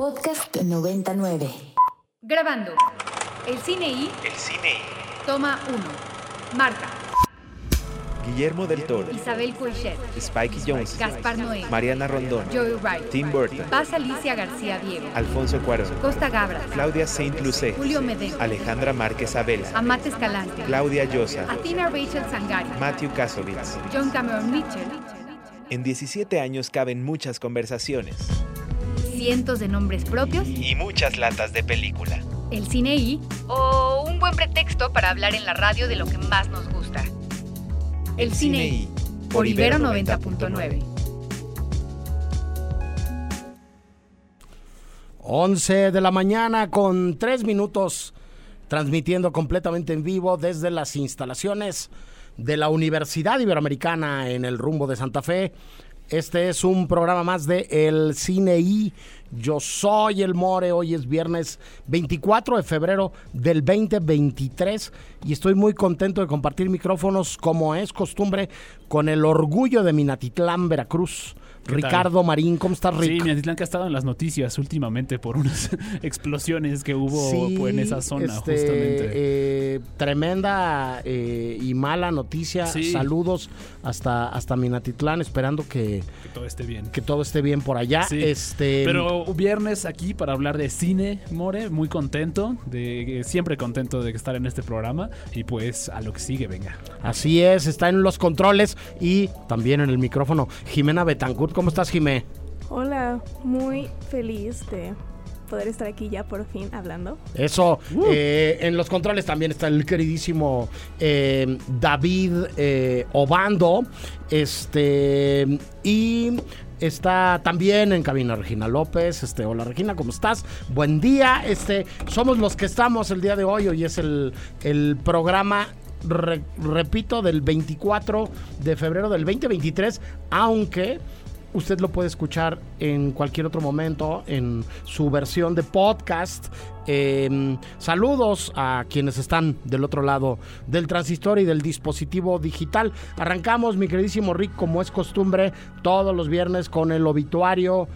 Podcast 99. Grabando. El cine y. El cine y Toma 1. Marta. Guillermo del Toro, Isabel Coixet. Spike Jonze, Gaspar Noé. Mariana Rondón, Joey Wright. Tim Burton, Paz Alicia García Diego. Alfonso Cuarón, Costa Gabra. Claudia Saint Lucé, Julio Medem. Alejandra Márquez Abela, Amate Escalante. Claudia Llosa, Athena Rachel Sangari. Matthew Kasovitz. John Cameron Mitchell. En 17 años caben muchas conversaciones Cientos de nombres propios. y muchas latas de película. El cine y. O un buen pretexto para hablar en la radio de lo que más nos gusta. El cine y. Por Ibero 90.9. 11 de la mañana con 3 minutos, transmitiendo completamente en vivo desde las instalaciones de la Universidad Iberoamericana en el rumbo de Santa Fe. Este es un programa más de El Cine I. Yo soy el More, hoy es viernes 24 de febrero del 2023 y estoy muy contento de compartir micrófonos como es costumbre con el orgullo de Minatitlán, Veracruz. tal? Ricardo Marín, ¿cómo estás, Rick? Sí, Minatitlán que ha estado en las noticias últimamente por unas explosiones que hubo Sí, pues, en esa zona, este, justamente. eh, tremenda eh, y mala noticia. Sí. Saludos hasta, hasta Minatitlán, esperando que, que todo esté bien. que todo esté bien por allá. Sí, Este, Pero viernes aquí para hablar de cine, More, muy contento, de siempre contento de estar en este programa y pues a lo que sigue, venga. Así es, está en los controles y también en el micrófono. Jimena Betancourt, ¿cómo estás, Jimé? Hola, muy feliz de poder estar aquí ya por fin hablando. Eso, eh, en los controles también está el queridísimo eh, David eh, Obando. Este, y está también en cabina Regina López. Este, hola Regina, ¿cómo estás? Buen día. Este, somos los que estamos el día de hoy. Hoy es el, el programa. re- repito, del 24 de febrero del 2023, aunque Usted lo puede escuchar en cualquier otro momento en su versión de podcast. Eh, saludos a quienes están del otro lado del transistor y del dispositivo digital. Arrancamos, mi queridísimo Rick, como es costumbre, todos los viernes con el obituario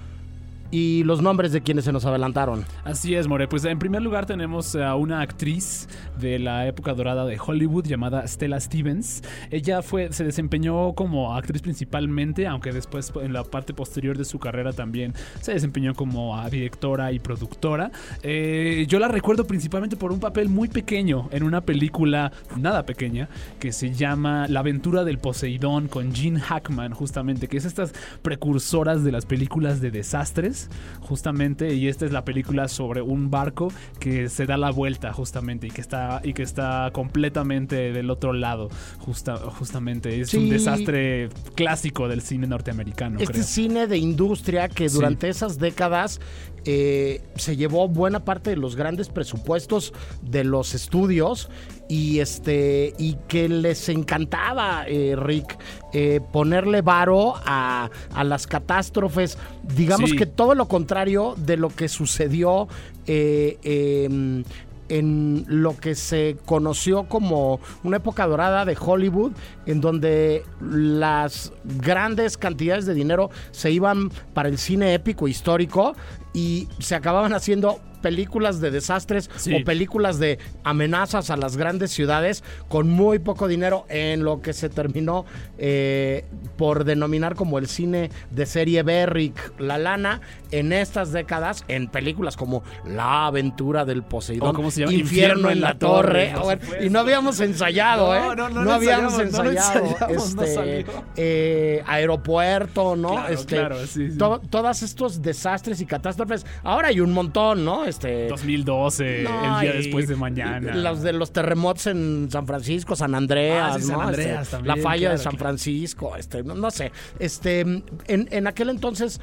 y los nombres de quienes se nos adelantaron. Así es, More. Pues en primer lugar tenemos a una actriz de la época dorada de Hollywood llamada Stella Stevens. Ella fue, se desempeñó como actriz principalmente, aunque después en la parte posterior de su carrera también se desempeñó como directora y productora. Eh, yo la recuerdo principalmente por un papel muy pequeño en una película nada pequeña que se llama La aventura del Poseidón con Gene Hackman, justamente, que es estas precursoras de las películas de desastres, justamente, y esta es la película sobre un barco que se da la vuelta, justamente, y que está, y que está completamente del otro lado, justa- justamente. Es Sí. un desastre clásico del cine norteamericano, este creo. cine de industria que Sí. durante esas décadas eh, se llevó buena parte de los grandes presupuestos de los estudios y este y que les encantaba eh, Rick eh, ponerle varo a, a las catástrofes digamos Sí. que todo lo contrario de lo que sucedió eh, em, en lo que se conoció como una época dorada de Hollywood, en donde las grandes cantidades de dinero se iban para el cine épico histórico y se acababan haciendo películas de desastres Sí. o películas de amenazas a las grandes ciudades con muy poco dinero en lo que se terminó eh, por denominar como el cine de serie B, Rick. La lana en estas décadas en películas como La aventura del Poseidón, O ¿cómo se llama? Infierno en la Torre. Bueno, supuesto. y no habíamos ensayado, No, ¿eh? no, no habíamos no lo ensayado. este, eh, aeropuerto, ¿no? Claro, este, claro, sí, sí. to- todos estos desastres y catástrofes. Ahora hay un montón, ¿no? Este, 2012, no, el día después de mañana. Los de los terremotos en San Francisco, San Andreas, Ah, sí, San ¿no? Andreas Este, también, la falla de San. Francisco, este, no, no sé. Este, en, en aquel entonces,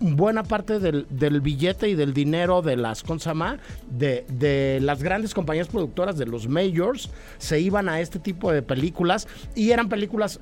buena parte del, del billete y del dinero de las, ¿cómo se llama? De, de las grandes compañías productoras, de los majors, se iban a este tipo de películas y eran películas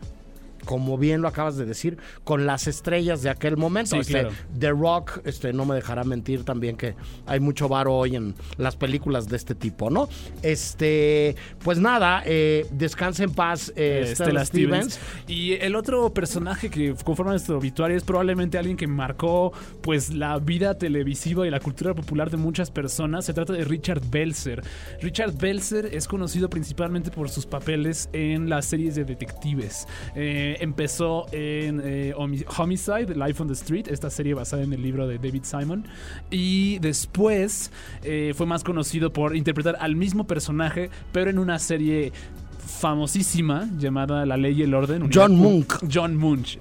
como bien lo acabas de decir, con las estrellas de aquel momento. Sí, Este, claro. The Rock, este, no me dejará mentir también que hay mucho varo hoy en las películas de este tipo, ¿no? Este, pues nada, eh, descanse en paz, eh, eh, Stella Stella Stevens. Stevens. Y el otro personaje que conforma nuestro obituario es probablemente alguien que marcó pues la vida televisiva y la cultura popular de muchas personas. Se trata de Richard Belzer. Richard Belzer es conocido principalmente por sus papeles en las series de detectives. Eh, empezó en eh, Homi- Homicide, Life on the Street, esta serie basada en el libro de David Simon. Y después eh, fue más conocido por interpretar al mismo personaje, pero en una serie famosísima llamada La Ley y el Orden. John Munch. John Munch.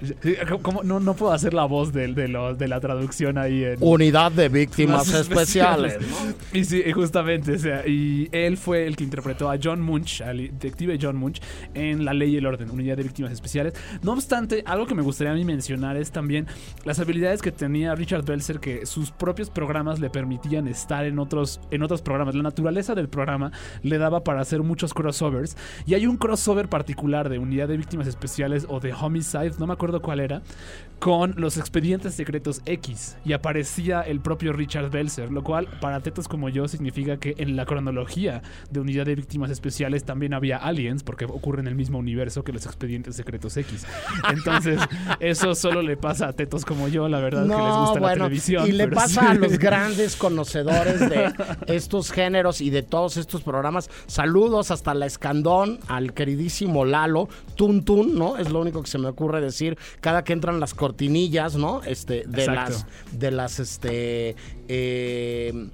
¿Cómo? No, no puedo hacer la voz de, de, lo- de la traducción ahí en... Unidad de víctimas especiales. Y sí, justamente, o sea, y él fue el que interpretó a John Munch, al detective John Munch, en La Ley y el Orden, Unidad de Víctimas Especiales. No obstante, algo que me gustaría a mí mencionar es también las habilidades que tenía Richard Belzer, que sus propios programas le permitían estar en otros, en otros programas. La naturaleza del programa le daba para hacer muchos crossovers. Y hay un crossover particular de Unidad de Víctimas Especiales o de Homicide, no me acuerdo cuál era, con los expedientes secretos X. Y aparecía el propio Richard Belzer, lo cual para tetos como yo significa que en la cronología de Unidad de Víctimas Especiales también había aliens, porque ocurre en el mismo universo que los expedientes secretos X. Entonces, eso solo le pasa a tetos como yo, la verdad, que les gusta la televisión. y le pasa sí. a los grandes conocedores de estos géneros y de todos estos programas. Saludos hasta la Escandón, al queridísimo Lalo, Tun Tun, ¿no? Es lo único que se me ocurre decir cada que entran las cortinillas, ¿no? Este, de Exacto. las, de las, este, eh,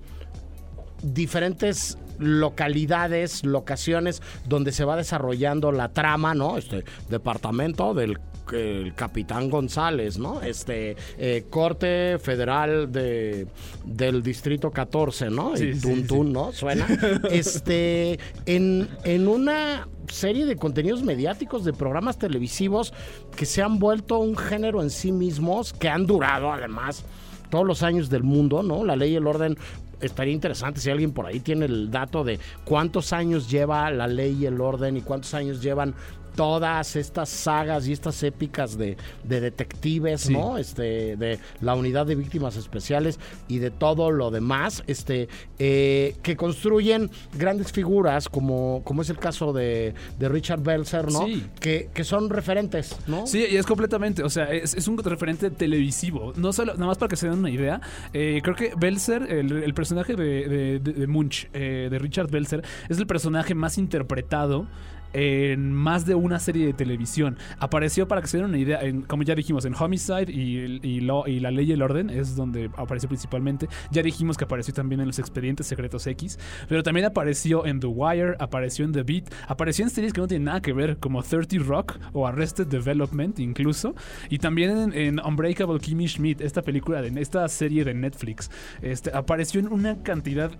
diferentes localidades, locaciones donde se va desarrollando la trama, ¿no? Este departamento del el capitán González, ¿no? Este eh, corte federal de del distrito 14, ¿no? Sí, y sí, tun, sí. tun, ¿no? Suena. este en, en una serie de contenidos mediáticos, de programas televisivos que se han vuelto un género en sí mismos, que han durado además todos los años del mundo, ¿no? La ley y el orden estaría interesante si alguien por ahí tiene el dato de cuántos años lleva la ley y el orden y cuántos años llevan todas estas sagas y estas épicas de, de detectives, Sí. ¿no? Este, de la unidad de víctimas especiales y de todo lo demás, este, eh, que construyen grandes figuras, como, como es el caso de, de Richard Belzer, ¿no? Sí. Que, que son referentes, ¿no? Sí, y es completamente, o sea, es, es un referente televisivo. No solo, nada más para que se den una idea, eh, creo que Belzer, el, el personaje de, de- de- de Munch, eh, de Richard Belzer, es el personaje más interpretado en más de una serie de televisión. Apareció, para que se den una idea, como ya dijimos, en Homicide y, La Ley y el Orden, es donde apareció principalmente. Ya dijimos que apareció también en Los Expedientes Secretos X, pero también apareció en The Wire, apareció en The Beat, apareció en series que no tienen nada que ver, como 30 Rock o Arrested Development incluso, y también en, en Unbreakable Kimmy Schmidt, esta película, de esta serie de Netflix. Este, apareció en una cantidad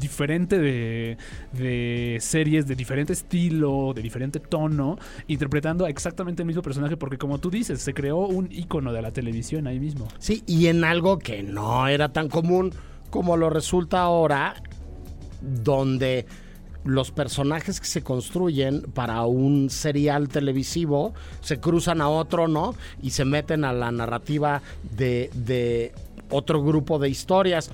diferente de, de series de diferente estilo, de diferente tono, interpretando exactamente el mismo personaje, porque como tú dices, se creó un icono de la televisión ahí mismo. Sí, y en algo que no era tan común como lo resulta ahora, donde los personajes que se construyen para un serial televisivo se cruzan a otro, ¿no? Y se meten a la narrativa de, de otro grupo de historias.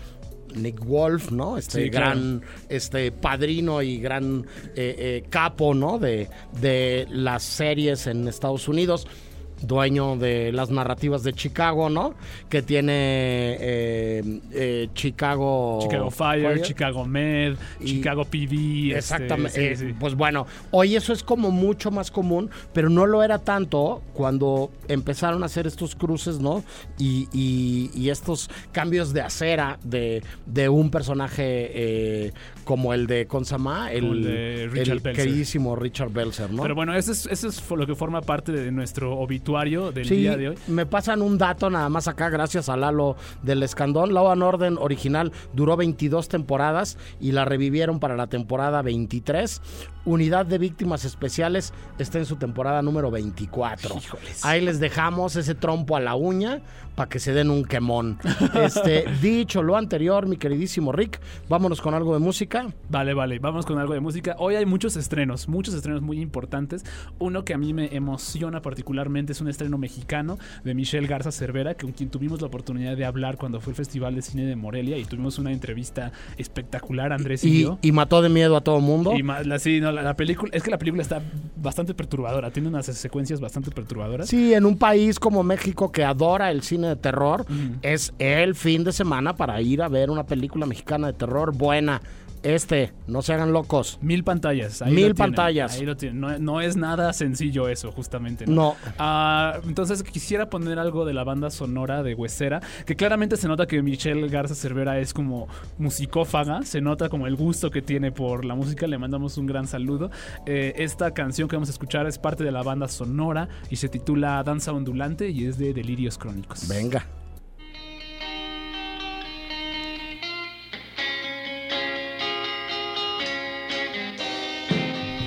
Nick Wolf, ¿no? Este Sí, claro. gran este padrino y gran eh, eh, capo, ¿no? De, de las series en Estados Unidos dueño de las narrativas de Chicago, ¿no? Que tiene eh, eh, Chicago... Chicago Fire, Chicago Med, Y- Chicago PD. este, Exactamente. sí, eh, sí. Pues bueno, hoy eso es como mucho más común, pero no lo era tanto cuando empezaron a hacer estos cruces, ¿no? Y, y- y estos cambios de acera de, de un personaje eh, como el de Consama, el, Richard queridísimo Richard Belzer, ¿no? Pero bueno, eso es, eso es lo que forma parte de nuestro obituario del Sí, día de hoy. me pasan un dato nada más acá, gracias a Lalo del Escandón. Law and Orden original duró 22 temporadas y la revivieron para la temporada 23. Unidad de Víctimas Especiales está en su temporada número 24. Híjoles. Ahí les dejamos ese trompo a la uña para que se den un quemón. Este, dicho lo anterior, mi queridísimo Rick, vámonos con algo de música. Vale, vale, vamos con algo de música. Hoy hay muchos estrenos, muchos estrenos muy importantes. Uno que a mí me emociona particularmente es un estreno mexicano de Michelle Garza Cervera, con quien tuvimos la oportunidad de hablar cuando fue el Festival de Cine de Morelia y tuvimos una entrevista espectacular, Andrés y, Y, yo. y mató de miedo a todo mundo. Y la, sí, no, la, la película, es que la película está bastante perturbadora, tiene unas secuencias bastante perturbadoras. Sí, en un país como México que adora el cine de terror, es el fin de semana para ir a ver una película mexicana de terror buena. Este, no se hagan locos. Mil pantallas. ahí Mil pantallas. Ahí lo tienen. No, no es nada sencillo eso, justamente. No. Ah, entonces quisiera poner algo de la banda sonora de Huesera, que claramente se nota que Michelle Garza Cervera es como musicófaga, se nota como el gusto que tiene por la música, le mandamos un gran saludo. Eh, esta canción que vamos a escuchar es parte de la banda sonora y se titula Danza Ondulante y es de Delirios Crónicos. Venga.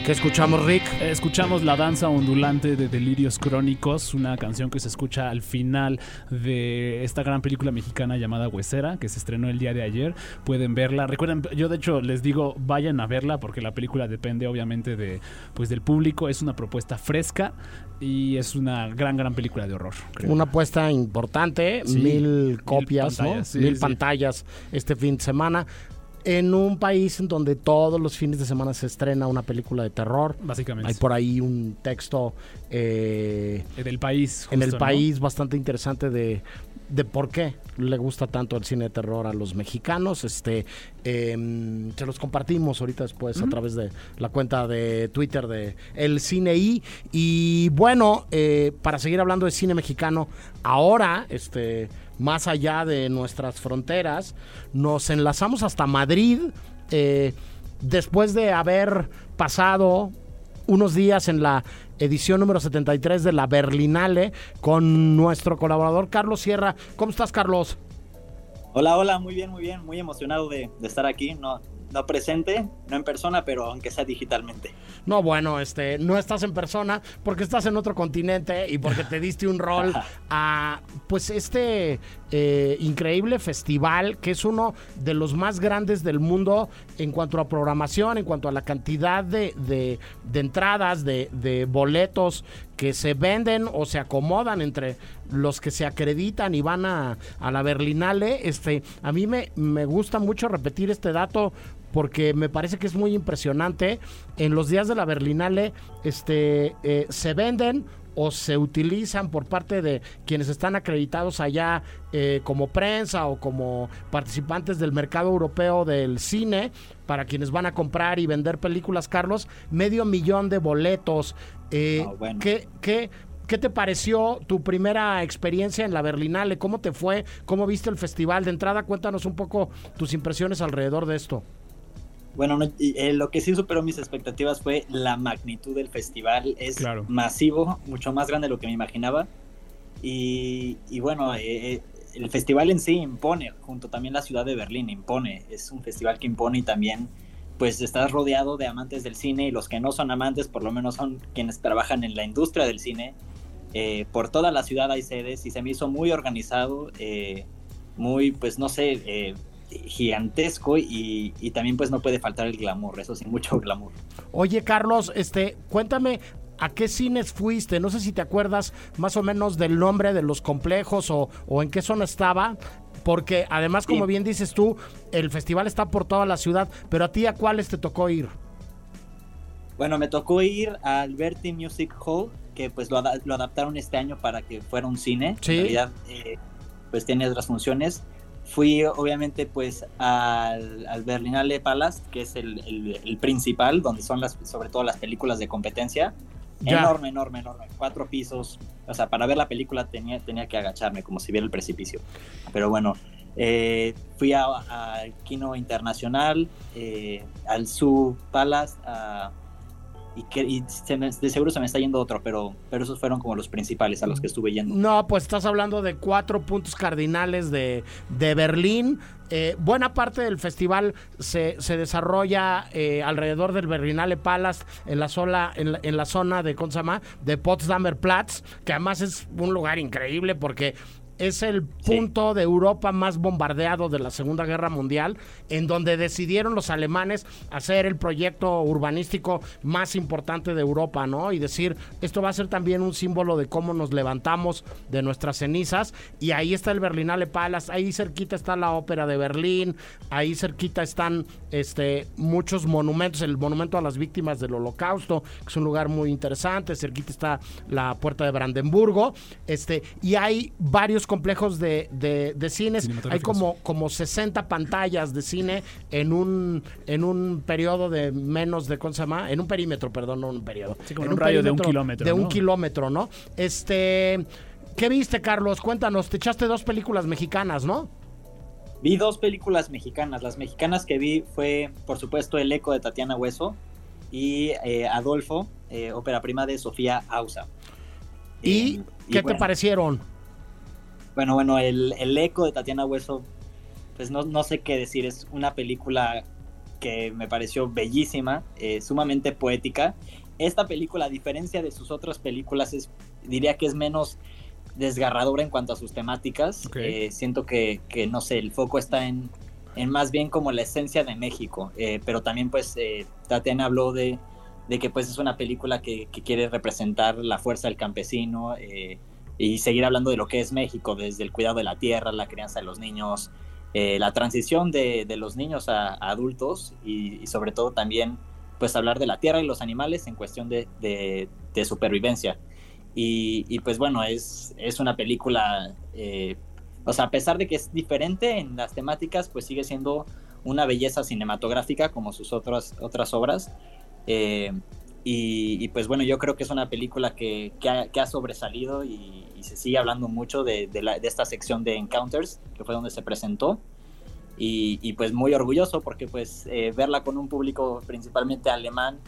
¿Qué escuchamos, Rick? Eh, Escuchamos La Danza Ondulante de Delirios Crónicos, una canción que se escucha al final de esta gran película mexicana llamada Huesera, que se estrenó el día de ayer. Pueden verla. Recuerden, yo de hecho les digo, vayan a verla porque la película depende obviamente de, pues, del público. Es una propuesta fresca y es una gran, gran película de horror. creo. Una apuesta importante, Sí, mil copias, pantallas, ¿no? sí, mil sí. pantallas este fin de semana. En un país en donde todos los fines de semana se estrena una película de terror. Básicamente. Hay por ahí un texto eh, Eh, Del país. en el justo, ¿no? país bastante interesante de, de por qué le gusta tanto el cine de terror a los mexicanos. Este, eh, se los compartimos ahorita después a través de la cuenta de Twitter de El Cine I. Y bueno, eh, para seguir hablando de cine mexicano, ahora, este, más allá de nuestras fronteras, nos enlazamos hasta Madrid. eh, después de haber pasado unos días en la edición número 73 de la Berlinale con nuestro colaborador Carlos Sierra. ¿Cómo estás, Carlos? Hola, hola, muy bien, muy bien, muy emocionado de, estar aquí, no presente, no en persona, pero aunque sea digitalmente. No, bueno, este, no estás en persona porque estás en otro continente y porque te diste un rol a, pues, este eh, increíble festival que es uno de los más grandes del mundo en cuanto a programación, en cuanto a la cantidad de, de- de entradas, de, de boletos que se venden o se acomodan entre los que se acreditan y van a, a la Berlinale. Este, a mí me, me gusta mucho repetir este dato porque me parece que es muy impresionante. En los días de la Berlinale este, eh, se venden o se utilizan por parte de quienes están acreditados allá eh, como prensa o como participantes del mercado europeo del cine, para quienes van a comprar y vender películas, Carlos, medio millón de boletos. Eh, Ah, bueno. ¿qué, qué, qué te pareció tu primera experiencia en la Berlinale? ¿Cómo te fue? ¿Cómo viste el festival? De entrada, cuéntanos un poco tus impresiones alrededor de esto. Bueno, no- eh, lo que sí superó mis expectativas fue la magnitud del festival. Es Claro. masivo, mucho más grande de lo que me imaginaba. Y, y bueno, eh, eh, el festival en sí impone, junto también la ciudad de Berlín impone. Es un festival que impone y también pues estás rodeado de amantes del cine y los que no son amantes por lo menos son quienes trabajan en la industria del cine. Eh, por toda la ciudad hay sedes y se me hizo muy organizado, eh, muy pues no sé, eh, gigantesco y, y también pues no puede faltar el glamour, eso sí, mucho glamour. Oye, Carlos, este, cuéntame a qué cines fuiste. No sé si te acuerdas más o menos del nombre de los complejos o, o en qué zona estaba. Porque además, como Sí. bien dices tú, el festival está por toda la ciudad. Pero a ti, ¿a cuáles te tocó ir? Bueno, me tocó ir al Verti Music Hall, que pues lo, ada- lo adaptaron este año para que fuera un cine. Sí. En realidad, eh, pues tiene otras funciones. Fui obviamente pues al, al Berlinale Palace, que es el, el- el principal, donde son las, sobre todo las películas de competencia. Ya. Enorme, enorme, enorme. Cuatro pisos. O sea, para ver la película tenía, tenía que agacharme como si viera el precipicio. Pero bueno, eh, fui a- al Kino Internacional, eh, al Zoo Palace, a- y, que, y se me- de seguro se me está yendo otro, pero, pero esos fueron como los principales a los que estuve yendo. No, pues estás hablando de cuatro puntos cardinales de, de Berlín. Eh, buena parte del festival se, se desarrolla eh, alrededor del Berlinale Palace, en la, sola, en, la, en la zona de, ¿cómo se llama? de Potsdamer Platz, que además es un lugar increíble porque es el punto de Europa más bombardeado de la Segunda Guerra Mundial, en donde decidieron los alemanes hacer el proyecto urbanístico más importante de Europa, ¿no? Y decir, esto va a ser también un símbolo de cómo nos levantamos de nuestras cenizas. Y ahí está el Berlinale Palace, ahí cerquita está la Ópera de Berlín, ahí cerquita están este, muchos monumentos, el monumento a las víctimas del Holocausto, que es un lugar muy interesante, cerquita está la Puerta de Brandenburgo, este, y hay varios complejos de, de, cines. Hay como, como 60 pantallas de cine en un, en un periodo de menos de, ¿cómo se llama? En un perímetro, perdón, no un periodo. en un, rayo de un kilómetro. De un kilómetro, ¿no? Este, ¿qué viste, Carlos? Cuéntanos, te echaste dos películas mexicanas, ¿no? Vi dos películas mexicanas. Las mexicanas que vi fue, por supuesto, El Eco de Tatiana Hueso y eh, Adolfo, eh, ópera prima de Sofía Ausa. ¿Y, qué te parecieron? Bueno, bueno, el, eco de Tatiana Hueso, pues no, sé qué decir, es una película que me pareció bellísima, eh, sumamente poética. Esta película, a diferencia de sus otras películas, es, diría que es menos desgarradora en cuanto a sus temáticas. Eh, siento que, no sé, el foco está en, en, más bien como la esencia de México, eh, pero también pues Tatiana habló de, que pues es una película que, que, quiere representar la fuerza del campesino, y seguir hablando de lo que es México, desde el cuidado de la tierra, la crianza de los niños, eh, la transición de, los niños a, adultos y, sobre todo también pues hablar de la tierra y los animales en cuestión de, supervivencia. Y, pues bueno, es, es una película, eh, o sea, a pesar de que es diferente en las temáticas, pues sigue siendo una belleza cinematográfica como sus otras, otras obras. Eh, y, pues bueno, yo creo que es una película que, ha, sobresalido y, se sigue hablando mucho de, esta sección de Encounters, que fue donde se presentó. Y, pues muy orgulloso porque pues eh, verla con un público principalmente alemán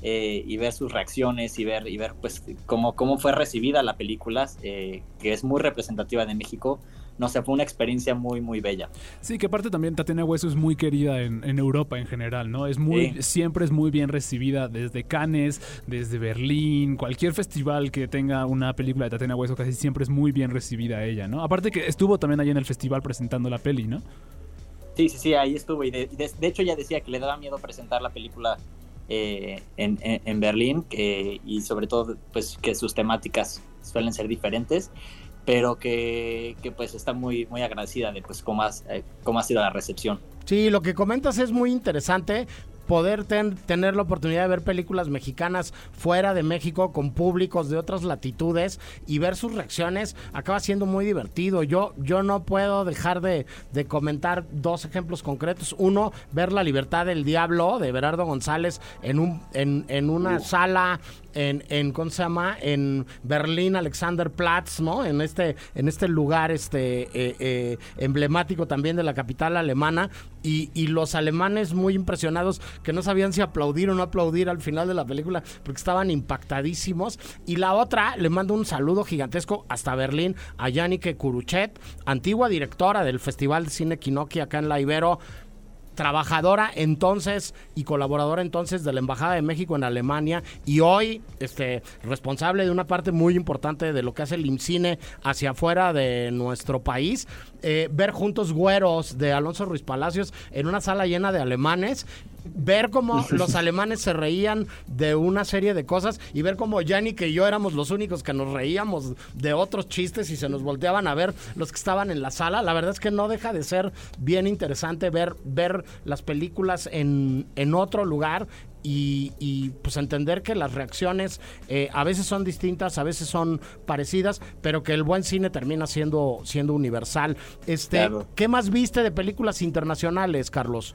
eh, y ver sus reacciones y ver, y ver pues cómo, cómo fue recibida la película, eh, que es muy representativa de México, no sé, fue una experiencia muy, muy bella. Sí, que aparte también Tatiana Hueso es muy querida en, Europa en general, ¿no? Es muy, siempre es muy bien recibida desde Cannes, desde Berlín, cualquier festival que tenga una película de Tatiana Hueso casi siempre es muy bien recibida ella, ¿no? Aparte que estuvo también ahí en el festival presentando la peli, ¿no? Sí, sí, sí, ahí estuvo y de, hecho ella decía que le daba miedo presentar la película eh, en, Berlín y sobre todo pues que sus temáticas suelen ser diferentes pero que, pues está muy, muy agradecida de pues cómo, eh, cómo ha sido la recepción. Sí, lo que comentas es muy interesante poder tener la oportunidad de ver películas mexicanas fuera de México con públicos de otras latitudes y ver sus reacciones acaba siendo muy divertido. Yo, yo no puedo dejar de, comentar dos ejemplos concretos. Uno, ver La Libertad del Diablo de Berardo González en, un, en, en una sala en, en ¿cómo se llama? En Berlín, Alexanderplatz, ¿no? En este, en este lugar este, eh, eh, emblemático también de la capital alemana. Y, y, los alemanes muy impresionados que no sabían si aplaudir o no aplaudir al final de la película porque estaban impactadísimos. Y la otra, le mando un saludo gigantesco hasta Berlín a Yannick Kuruchet, antigua directora del Festival de Cine Kinoki acá en La Ibero trabajadora entonces y colaboradora entonces de la Embajada de México en Alemania y hoy este, responsable de una parte muy importante de lo que hace el IMCINE hacia afuera de nuestro país. Eh, ver juntos güeros de Alonso Ruiz Palacios en una sala llena de alemanes ver cómo los alemanes se reían de una serie de cosas y ver cómo Yannick y yo éramos los únicos que nos reíamos de otros chistes y se nos volteaban a ver los que estaban en la sala. La verdad es que no deja de ser bien interesante ver, ver las películas en, en otro lugar y, pues entender que las reacciones eh, a veces son distintas, a veces son parecidas, pero que el buen cine termina siendo, siendo universal. Este, ¿Qué más viste de películas internacionales, Carlos?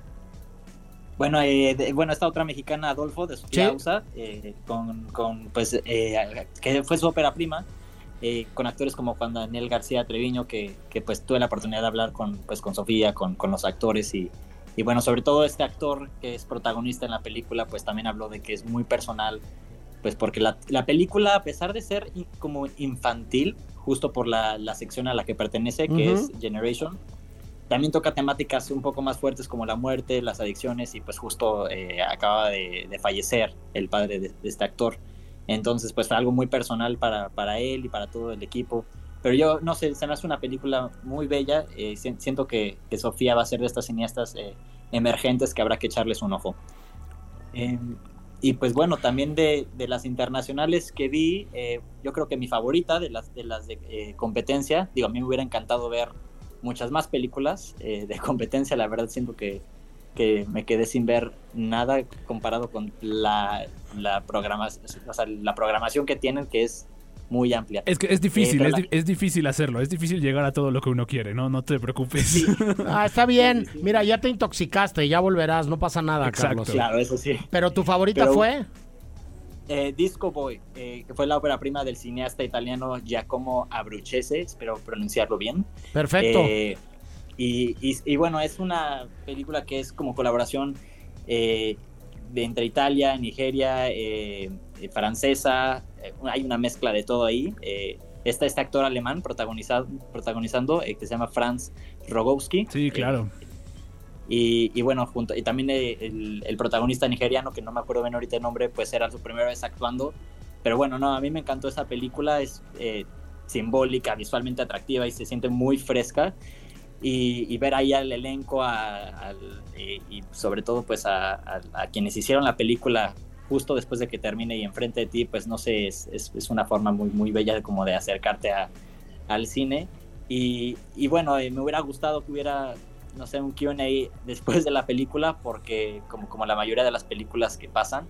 Bueno, eh, bueno, esta otra mexicana, Adolfo, de Sofía Ausa, eh, con, con, pues, eh, que fue su ópera prima, eh, con actores como Juan Daniel García Treviño, que, que, pues tuve la oportunidad de hablar con, pues, con Sofía, con, con los actores y, y, bueno, sobre todo este actor que es protagonista en la película, pues también habló de que es muy personal, pues porque la, la película, a pesar de ser como infantil, justo por la, la sección a la que pertenece, que es Generation, también toca temáticas un poco más fuertes como la muerte, las adicciones y pues justo eh, acaba de, fallecer el padre de, este actor. Entonces pues fue algo muy personal para, para él y para todo el equipo. pero yo no sé, se me hace una película muy bella. eh, si- siento que, Sofía va a ser de estas cineastas eh, emergentes que habrá que echarles un ojo. Eh, y pues bueno, también de, de las internacionales que vi, eh, yo creo que mi favorita de las de, de competencia, digo, a mí me hubiera encantado ver muchas más películas eh, de competencia, la verdad siento que, que me quedé sin ver nada comparado con la, la, programa, o sea, la programación que tienen, que es muy amplia. Es que es difícil, pero es, la- di- es difícil hacerlo, es difícil llegar a todo lo que uno quiere, no, no te preocupes. Ah, está bien. Mira, ya te intoxicaste, ya volverás, no pasa nada, Exacto. Carlos. Claro, eso sí. Pero tu favorita Pero- fue. Eh, Disco Boy, eh, que fue la ópera prima del cineasta italiano Giacomo Abruzzese, espero pronunciarlo bien. Perfecto. Eh, y, y- y bueno, es una película que es como colaboración eh, de entre Italia, Nigeria, francesa, hay una mezcla de todo ahí. Está este actor alemán protagonizado, protagonizando que se llama Franz Rogowski. Sí, claro. Y, y bueno, junto, y también el, el protagonista nigeriano, que no me acuerdo bien ahorita el nombre, pues era su primera vez actuando. Pero bueno, no, a mí me encantó esa película, es eh, simbólica, visualmente atractiva y se siente muy fresca. Y, y ver ahí al elenco a- y sobre todo pues a, a- quienes hicieron la película justo después de que termine y enfrente de ti, pues no sé, es, es- es una forma muy, muy bella como de acercarte al cine. Y, y bueno, eh, me hubiera gustado que hubiera, no sé, un QA después de la película, porque como, como la mayoría de las películas que pasan,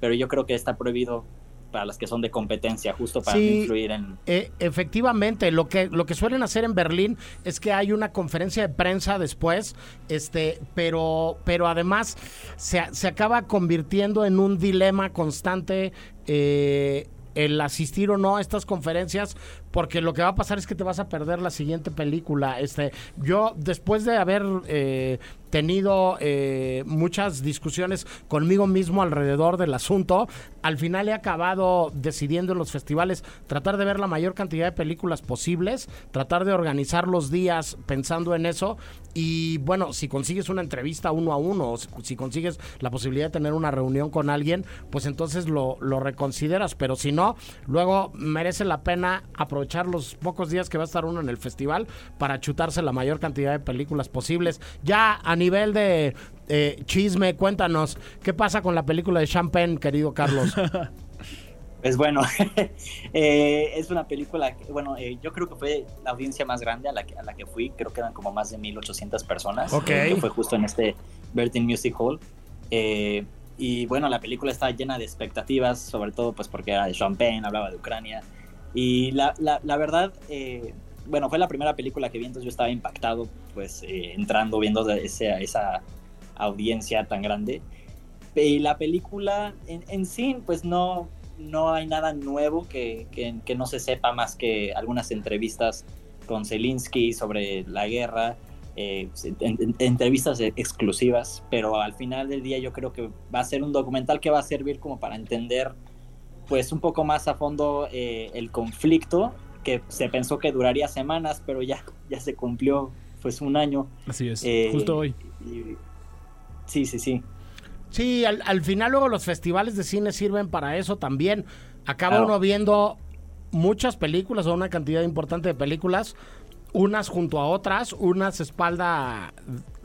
pero yo creo que está prohibido para las que son de competencia, justo para Sí. no influir en... Eh, efectivamente, lo que, lo que suelen hacer en Berlín es que hay una conferencia de prensa después, este, pero, pero además se, se acaba convirtiendo en un dilema constante eh, el asistir o no a estas conferencias, porque lo que va a pasar es que te vas a perder la siguiente película. Este, yo, después de haber eh, tenido eh, muchas discusiones conmigo mismo alrededor del asunto, al final he acabado decidiendo en los festivales tratar de ver la mayor cantidad de películas posibles, tratar de organizar los días pensando en eso y bueno, si consigues una entrevista uno a uno o si, si consigues la posibilidad de tener una reunión con alguien, pues entonces lo, lo reconsideras, pero si no, luego merece la pena aprovechar los pocos días que va a estar uno en el festival para chutarse la mayor cantidad de películas posibles. Ya a nivel de eh, chisme, cuéntanos, ¿qué pasa con la película de Champagne, querido Carlos? Pues bueno, eh, es una película, que, bueno, eh, yo creo que fue la audiencia más grande a la que, a la que fui, creo que eran como más de 1800 personas, Ok. eh, que fue justo en este Bertin Music Hall. Eh, y bueno, la película estaba llena de expectativas, sobre todo pues porque era de Champagne, hablaba de Ucrania. Y la, la, la verdad, eh, bueno, fue la primera película que vi, entonces yo estaba impactado, pues eh, entrando, viendo ese- esa audiencia tan grande. Y la película en, en sí, pues no, no hay nada nuevo que, que, que no se sepa más que algunas entrevistas con Zelensky sobre la guerra, eh, en- en- entrevistas exclusivas, pero al final del día yo creo que va a ser un documental que va a servir como para entender pues un poco más a fondo eh, el conflicto que se pensó que duraría semanas, pero ya, ya se cumplió pues un año. Así es, Eh, justo hoy. y- sí, sí, sí. Sí, al, al final luego los festivales de cine sirven para eso también. Acaba Claro. uno viendo muchas películas o una cantidad importante de películas, unas junto a otras, unas espalda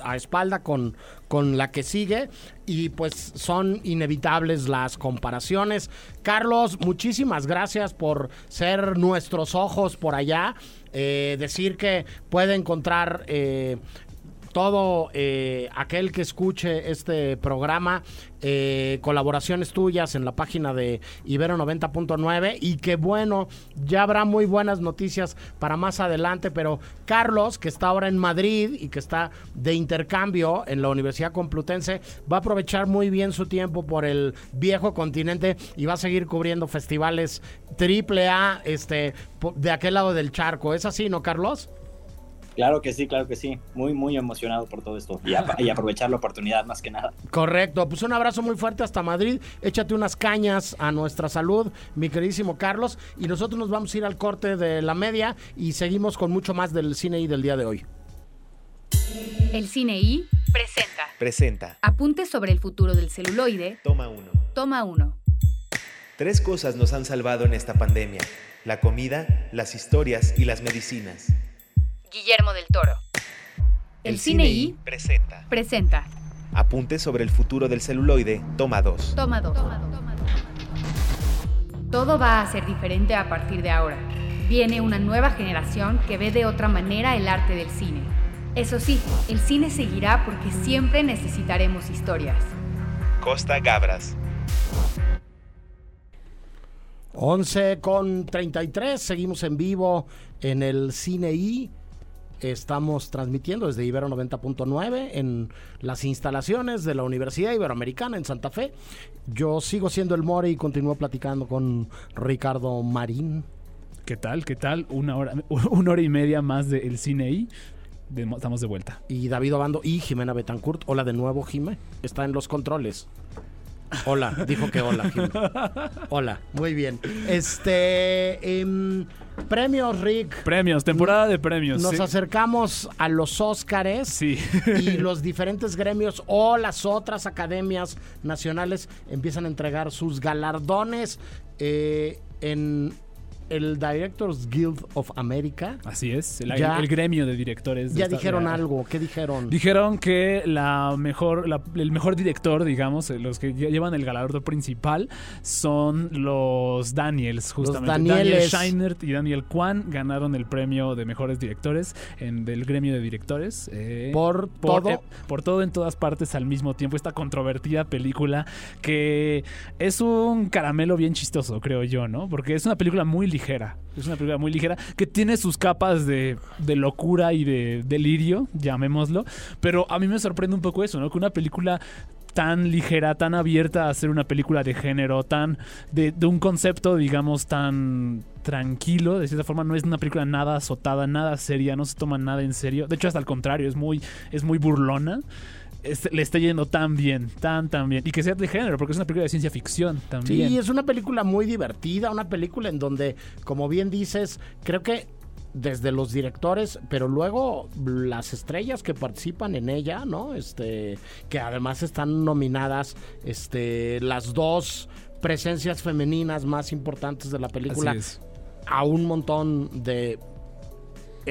a espalda con, con la que sigue y pues son inevitables las comparaciones. Carlos, muchísimas gracias por ser nuestros ojos por allá, eh, decir que puede encontrar... eh, todo eh, aquel que escuche este programa, eh, colaboraciones tuyas en la página de Ibero 90.9 y que bueno, ya habrá muy buenas noticias para más adelante, pero Carlos, que está ahora en Madrid y que está de intercambio en la Universidad Complutense, va a aprovechar muy bien su tiempo por el viejo continente y va a seguir cubriendo festivales triple A este, de aquel lado del charco. ¿Es así, no, Carlos? Claro que sí, claro que sí. Muy, muy emocionado por todo esto y, aprovechar la oportunidad más que nada. Correcto, pues un abrazo muy fuerte hasta Madrid. Échate unas cañas a nuestra salud, mi queridísimo Carlos. Y nosotros nos vamos a ir al corte de la media y seguimos con mucho más del cine y del día de hoy. El Cine I presenta Presenta. Apuntes sobre el futuro del celuloide. Toma uno. Toma uno. Tres cosas nos han salvado en esta pandemia. La comida, las historias y las medicinas. Guillermo del Toro. El, Cine I presenta. presenta Apuntes sobre el futuro del celuloide, toma 2. Toma dos. Todo va a ser diferente a partir de ahora. Viene una nueva generación que ve de otra manera el arte del cine. Eso sí, el cine seguirá porque siempre necesitaremos historias. Costa Gabras. 11 con 33, seguimos en vivo en el Cine I. Estamos transmitiendo desde Ibero 90.9 en las instalaciones de la Universidad Iberoamericana en Santa Fe. Yo sigo siendo el More y continúo platicando con Ricardo Marín. ¿Qué tal? ¿Qué tal? Una hora, una hora y media más de El Cine I. De- estamos de vuelta. y David Obando y Jimena Betancourt. Hola de nuevo, Jime. Está en los controles. Hola, dijo que hola, Jime. Hola, muy bien. Este. em, premios, Rick. Premios, temporada de premios. Nos sí. acercamos a los Óscares. Sí. y los diferentes gremios o las otras academias nacionales empiezan a entregar sus galardones eh, en el Directors Guild of America. Así es, el, Ya- el gremio de directores. de Ya esta- dijeron algo. ¿Qué dijeron? Dijeron que la mejor, la- el mejor director, digamos, eh, los que lle- llevan el galardón principal son los Daniels, justamente. Danieles. Daniel Scheinert y Daniel Kwan ganaron el premio de mejores directores en del gremio de directores. eh, Por por, todo. eh, por todo en todas partes al mismo tiempo. Esta controvertida película que es un caramelo bien chistoso, creo yo, ¿no? Porque es una película muy Es una película muy ligera que tiene sus capas de, de locura y de delirio, llamémoslo. Pero a mí me sorprende un poco eso, ¿no? Que una película tan ligera, tan abierta a ser una película de género, tan de, de un concepto, digamos, tan tranquilo, de cierta forma no es una película nada azotada, nada seria, no se toma nada en serio. De hecho, hasta al contrario, es muy, es muy burlona. Le está yendo tan bien, tan, tan bien. Y que sea de género, porque es una película de ciencia ficción también. Sí, es una película muy divertida, una película en donde, como bien dices, creo que desde los directores, pero luego las estrellas que participan en ella, ¿no? Este, que además están nominadas, este, las dos presencias femeninas más importantes de la película Así es. a un montón de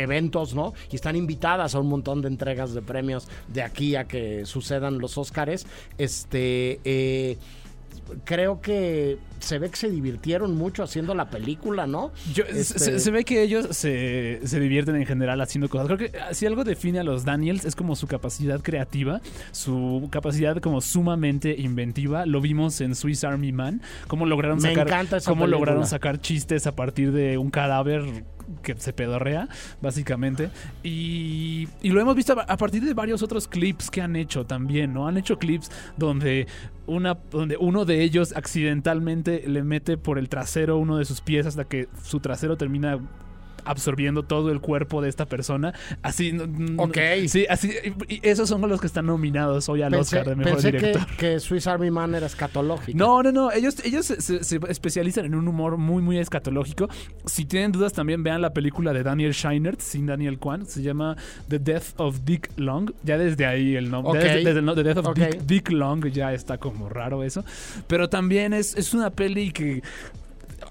eventos, ¿no? Y están invitadas a un montón de entregas de premios de aquí a que sucedan los Óscares. Este, eh, creo que se ve que se divirtieron mucho haciendo la película, ¿no? Yo- Este- se, se ve que ellos se, se divierten en general haciendo cosas. Creo que ah, si algo define a los Daniels es como su capacidad creativa, su capacidad como sumamente inventiva. Lo vimos en Swiss Army Man, cómo lograron Me sacar, cómo película. lograron sacar chistes a partir de un cadáver que se pedorrea, básicamente. Y, y lo hemos visto a, partir de varios otros clips que han hecho también, ¿no? Han hecho clips donde, una, donde uno de ellos accidentalmente le mete por el trasero uno de sus pies hasta que su trasero termina absorbiendo todo el cuerpo de esta persona. Así. Ok. Sí, así. Y esos son los que están nominados hoy al Pensé, Oscar de mejor pensé que, director. que Swiss Army Man era escatológico. No, no, no. Ellos, ellos se, se- se especializan en un humor muy, muy escatológico. Si tienen dudas, también vean la película de Daniel Scheinert, sin Daniel Kwan. Se llama The Death of Dick Long. Ya desde ahí el nombre. Ok. Desde, desde el no- The Death of. Dick, Dick Long ya está como raro eso. Pero también es, es una peli que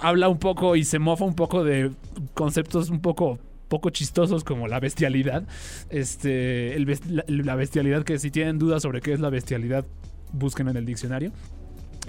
habla un poco y se mofa un poco de conceptos un poco poco chistosos como la bestialidad. Este, el la, la bestialidad que si tienen dudas sobre qué es la bestialidad, busquen en el diccionario.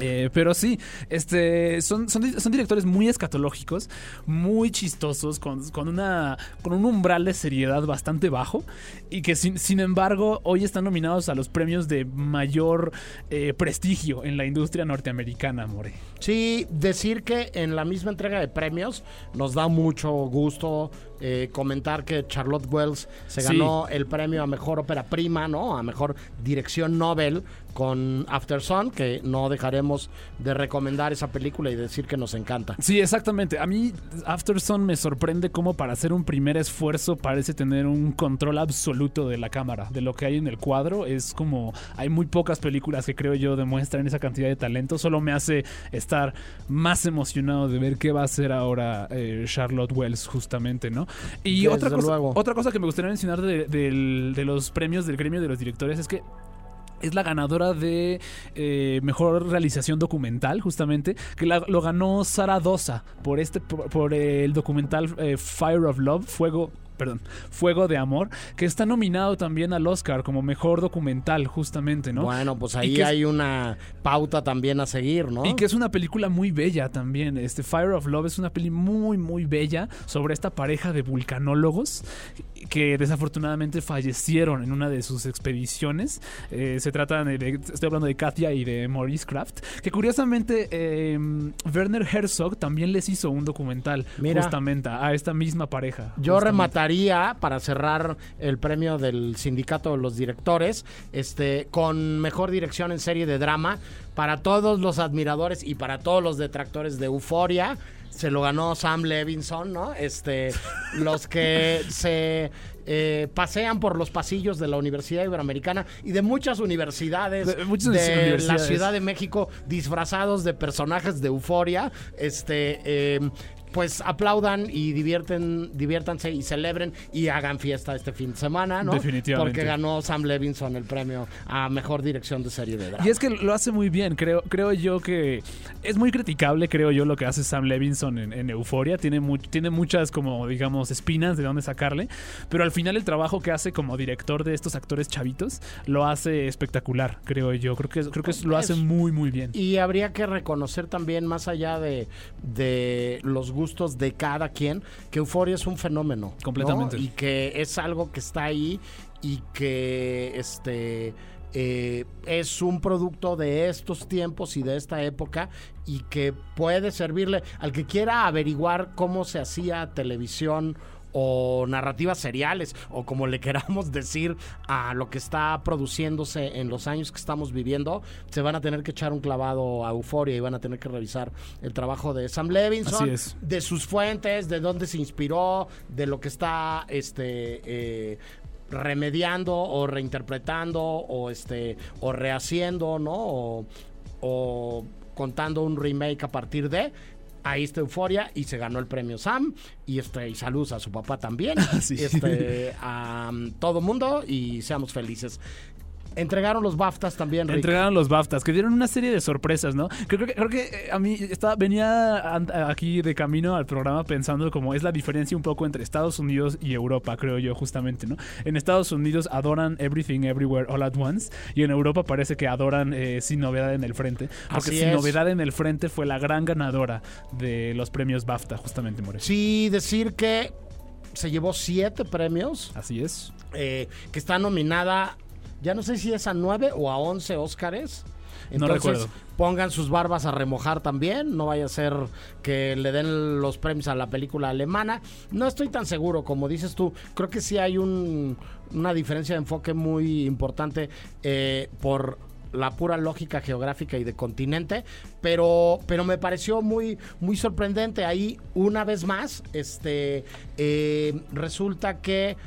Eh, pero sí, este, son, son, son directores muy escatológicos, muy chistosos, con, con una, con un umbral de seriedad bastante bajo y que sin, sin embargo hoy están nominados a los premios de mayor eh, prestigio en la industria norteamericana, More. Sí, decir que en la misma entrega de premios nos da mucho gusto eh, comentar que Charlotte Wells se Sí. ganó el premio a mejor ópera prima, ¿no? A mejor dirección Nobel con After Sun, que no dejaremos de recomendar esa película y decir que nos encanta. Sí, exactamente. A mí Afterson me sorprende cómo para hacer un primer esfuerzo parece tener un control absoluto de la cámara, de lo que hay en el cuadro. Es como hay muy pocas películas que creo yo demuestran esa cantidad de talento. Solo me hace estar más emocionado de ver qué va a hacer ahora eh, Charlotte Wells justamente, ¿no? Y Desde otra cosa, luego. otra cosa que me gustaría mencionar de, de los premios del gremio de los directores es que es la ganadora de eh, mejor realización documental, justamente, que la- lo ganó Sara Dosa por este por, por el documental eh, Fire of Love, Fuego. Perdón, Fuego de Amor, que está nominado también al Oscar como mejor documental, justamente, ¿no? Bueno, pues ahí es- hay una pauta también a seguir, ¿no? Y que es una película muy bella también. Este Fire of Love es una peli muy, muy bella sobre esta pareja de vulcanólogos que desafortunadamente fallecieron en una de sus expediciones. Eh, se trata de, de- estoy hablando de Katia y de Maurice Kraft, que curiosamente eh, Werner Herzog también les hizo un documental Mira. justamente a esta misma pareja. Yo justamente. Para cerrar el premio del sindicato de los directores, este, con mejor dirección en serie de drama para todos los admiradores y para todos los detractores de Euforia. Se lo ganó Sam Levinson, ¿no? Este, los que se eh, pasean por los pasillos de la Universidad Iberoamericana y de muchas universidades De muchas de universidades. la Ciudad de México disfrazados de personajes de Euforia. Este, eh, pues aplaudan y divierten, diviértanse y celebren y hagan fiesta este fin de semana, ¿no? Definitivamente. Porque ganó Sam Levinson el premio a mejor dirección de serie de drama. Y es que lo hace muy bien, creo, creo yo que es muy criticable, creo yo, lo que hace Sam Levinson en, en Euforia. Tiene, mu- tiene muchas, como digamos, espinas de dónde sacarle, pero al final el trabajo que hace como director de estos actores chavitos lo hace espectacular, creo yo. Creo que, creo que lo hace muy, muy bien. Y habría que reconocer también, más allá de, de los gustos de cada quien, que Euforia es un fenómeno. ¿no? Completamente. Y que es algo que está ahí y que este eh, es un producto de estos tiempos y de esta época y que puede servirle al que quiera averiguar cómo se hacía televisión o narrativas seriales o como le queramos decir a lo que está produciéndose en los años que estamos viviendo, se van a tener que echar un clavado a Euforia y van a tener que revisar el trabajo de Sam Levinson, de sus fuentes, de dónde se inspiró, de lo que está este eh, remediando o reinterpretando o este o rehaciendo, ¿no? O, o contando un remake a partir de Ahí está Euforia y se ganó el premio Sam. Y este, y saludos a su papá también. Sí. Este, a um, todo mundo y seamos felices. Entregaron los BAFTAs también, Rick. Entregaron los BAFTAs, que dieron una serie de sorpresas, ¿no? Creo, que, creo que eh, a mí estaba, venía aquí de camino al programa pensando como es la diferencia un poco entre Estados Unidos y Europa, creo yo, justamente, ¿no? En Estados Unidos adoran Everything Everywhere All at Once y en Europa parece que adoran eh, Sin Novedad en el Frente. Porque Así Sin es. Novedad en el Frente fue la gran ganadora de los premios BAFTA, justamente, More. Sí, decir que se llevó siete premios, Así es. eh, que está nominada, ya no sé si es a nueve o a once Óscares. No Entonces, recuerdo. pongan sus barbas a remojar también. No vaya a ser que le den los premios a la película alemana. No estoy tan seguro, como dices tú. Creo que sí hay un- una diferencia de enfoque muy importante eh, por la pura lógica geográfica y de continente, pero, pero me pareció muy, muy sorprendente. Ahí, una vez más, este eh, resulta que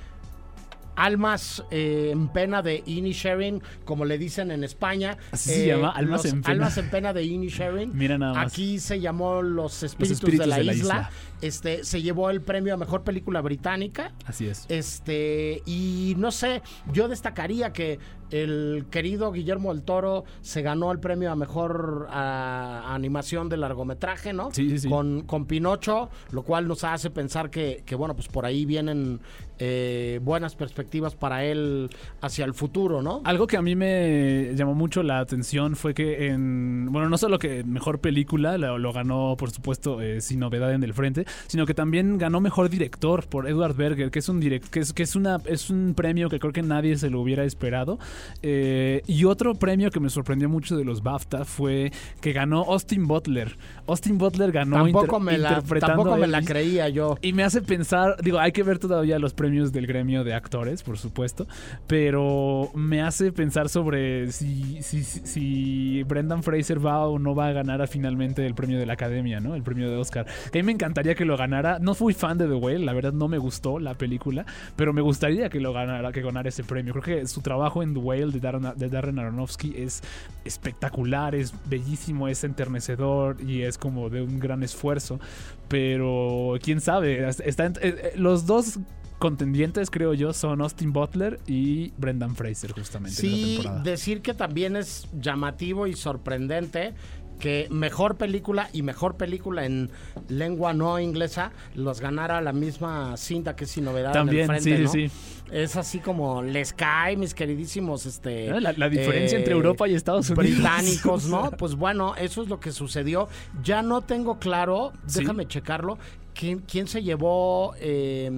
Almas eh, en pena de Inisherin, como le dicen en España. Así se llama, Almas en pena. Almas en pena de Inisherin. Mira nada más. Aquí se llamó Los Espíritus, Espíritus de, la, de la isla. Isla. Este, se llevó el premio a Mejor Película Británica. Así es. Este, y no sé, yo destacaría que el querido Guillermo del Toro se ganó el premio a mejor a- animación de largometraje, ¿no? Sí, sí, sí. Con, con Pinocho, lo cual nos hace pensar que, que, bueno, pues por ahí vienen eh, buenas perspectivas para él hacia el futuro, ¿no? Algo que a mí me llamó mucho la atención fue que en, bueno, no solo que mejor película lo, lo ganó, por supuesto, eh, sin novedad en el frente, sino que también ganó mejor director por Edward Berger, que es un direct, que es, que es una, es un premio que creo que nadie se lo hubiera esperado. Eh, y otro premio que me sorprendió mucho de los BAFTA fue que ganó Austin Butler. Austin Butler ganó tampoco inter- me la, interpretando tampoco me la creía yo. Y me hace pensar, digo, hay que ver todavía los premios del gremio de actores, por supuesto, pero me hace pensar sobre si, si, Brendan Fraser va o no va a ganar finalmente el premio de la academia, ¿no? El premio de Oscar. Que a mí me encantaría que lo ganara. No fui fan de The Whale, la verdad no me gustó la película, pero me gustaría que lo ganara, que ganara ese premio. Creo que su trabajo en The Whale de Darren, de Darren Aronofsky es espectacular, es bellísimo, es enternecedor y es como de un gran esfuerzo. Pero quién sabe, está eh, eh, los dos contendientes, creo yo, son Austin Butler y Brendan Fraser, justamente. Sí, temporada. decir que también es llamativo y sorprendente que mejor película y mejor película en lengua no inglesa los ganara la misma cinta que sin novedad También, en el sí, frente, sí, ¿no? sí. Es así como les cae, mis queridísimos este ¿Eh? La- la diferencia entre Europa y Estados Unidos. británicos, ¿no? Pues bueno, eso es lo que sucedió. Ya no tengo claro, Sí. déjame checarlo. ¿Quién, quién se llevó eh,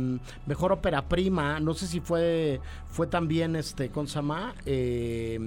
mejor ópera prima? No sé si fue fue también este, ¿cómo se llama? Eh,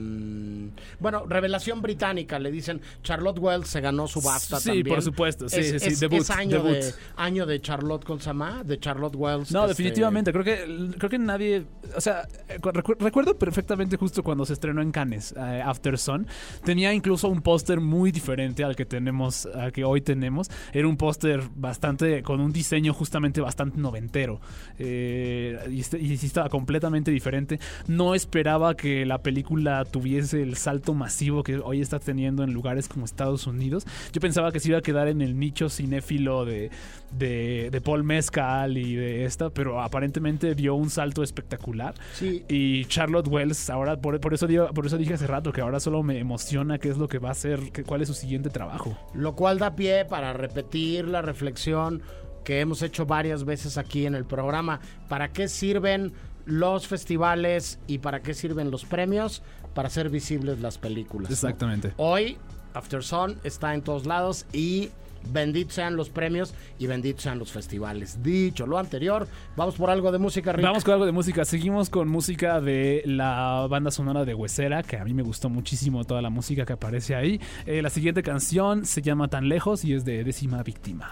bueno, revelación británica, le dicen. Charlotte Wells se ganó su BAFTA Sí, también. por supuesto, sí, es, sí, sí, es- debut, es año, debut. De, año de Charlotte, ¿cómo se llama? De Charlotte Wells. No, este, definitivamente. Creo que creo que nadie. O sea, cu- recu- recuerdo perfectamente justo cuando se estrenó en Cannes, eh, After Sun. Tenía incluso un póster muy diferente al que tenemos, al que hoy tenemos. Era un póster bastante. con un diseño justamente bastante noventero. Eh, y, este- y estaba completamente diferente. No esperaba que la película tuviese el salto masivo que hoy está teniendo en lugares como Estados Unidos. Yo pensaba que se iba a quedar en el nicho cinéfilo de, de, de Paul Mescal y de esta, pero aparentemente dio un salto espectacular. Sí, Y Charlotte Wells, ahora por, por eso digo, por eso dije hace rato que ahora solo me emociona qué es lo que va a hacer, cuál es su siguiente trabajo. Lo cual da pie para repetir la reflexión que hemos hecho varias veces aquí en el programa. ¿Para qué sirven los festivales y para qué sirven los premios? Para hacer visibles las películas. ¿no? Exactamente. Hoy, After Sun está en todos lados y benditos sean los premios y benditos sean los festivales. Dicho lo anterior, vamos por algo de música, Rick. Vamos con algo de música. Seguimos con música de la banda sonora de Huesera, que a mí me gustó muchísimo toda la música que aparece ahí. Eh, la siguiente canción se llama Tan Lejos y es de Décima Víctima.